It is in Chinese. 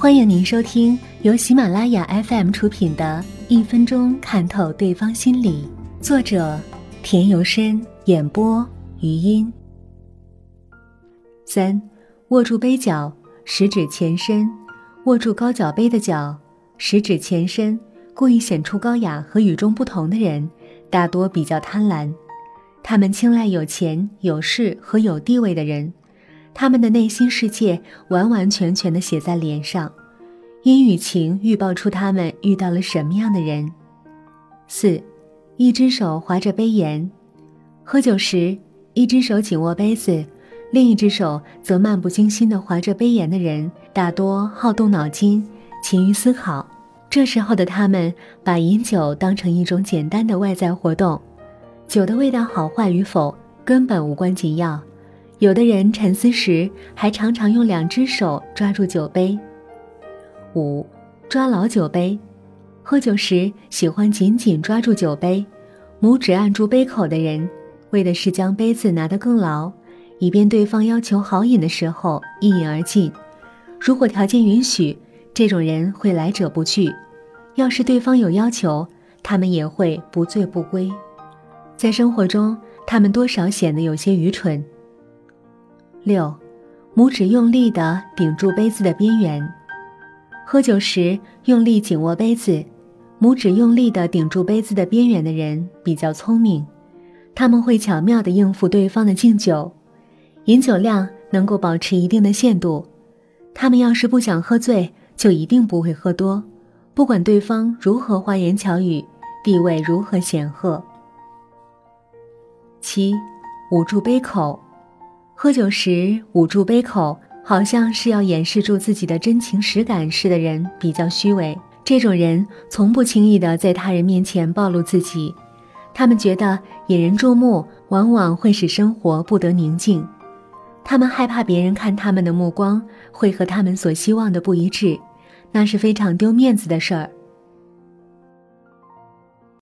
欢迎您收听由喜马拉雅 FM 出品的《一分钟看透对方心理》，作者田由深，演播余音。三，握住杯角，食指前伸，握住高脚杯的角，食指前伸，故意显出高雅和与众不同的人，大多比较贪婪，他们青睐有钱、有势和有地位的人。他们的内心世界完完全全的写在脸上，阴与晴预报出他们遇到了什么样的人。四，一只手划着杯沿，喝酒时，一只手紧握杯子，另一只手则漫不经心的划着杯沿的人，大多好动脑筋，勤于思考。这时候的他们，把饮酒当成一种简单的外在活动，酒的味道好坏与否根本无关紧要。有的人沉思时，还常常用两只手抓住酒杯。五，抓牢酒杯，喝酒时喜欢紧紧抓住酒杯，拇指按住杯口的人，为的是将杯子拿得更牢，以便对方要求好饮的时候一饮而尽。如果条件允许，这种人会来者不拒；要是对方有要求，他们也会不醉不归。在生活中，他们多少显得有些愚蠢。六，拇指用力地顶住杯子的边缘。喝酒时用力紧握杯子，拇指用力地顶住杯子的边缘的人比较聪明，他们会巧妙地应付对方的敬酒，饮酒量能够保持一定的限度。他们要是不想喝醉，就一定不会喝多，不管对方如何花言巧语，地位如何显赫。七，捂住杯口。喝酒时捂住杯口，好像是要掩饰住自己的真情实感似的人比较虚伪。这种人从不轻易的在他人面前暴露自己，他们觉得引人注目往往会使生活不得宁静，他们害怕别人看他们的目光会和他们所希望的不一致，那是非常丢面子的事儿。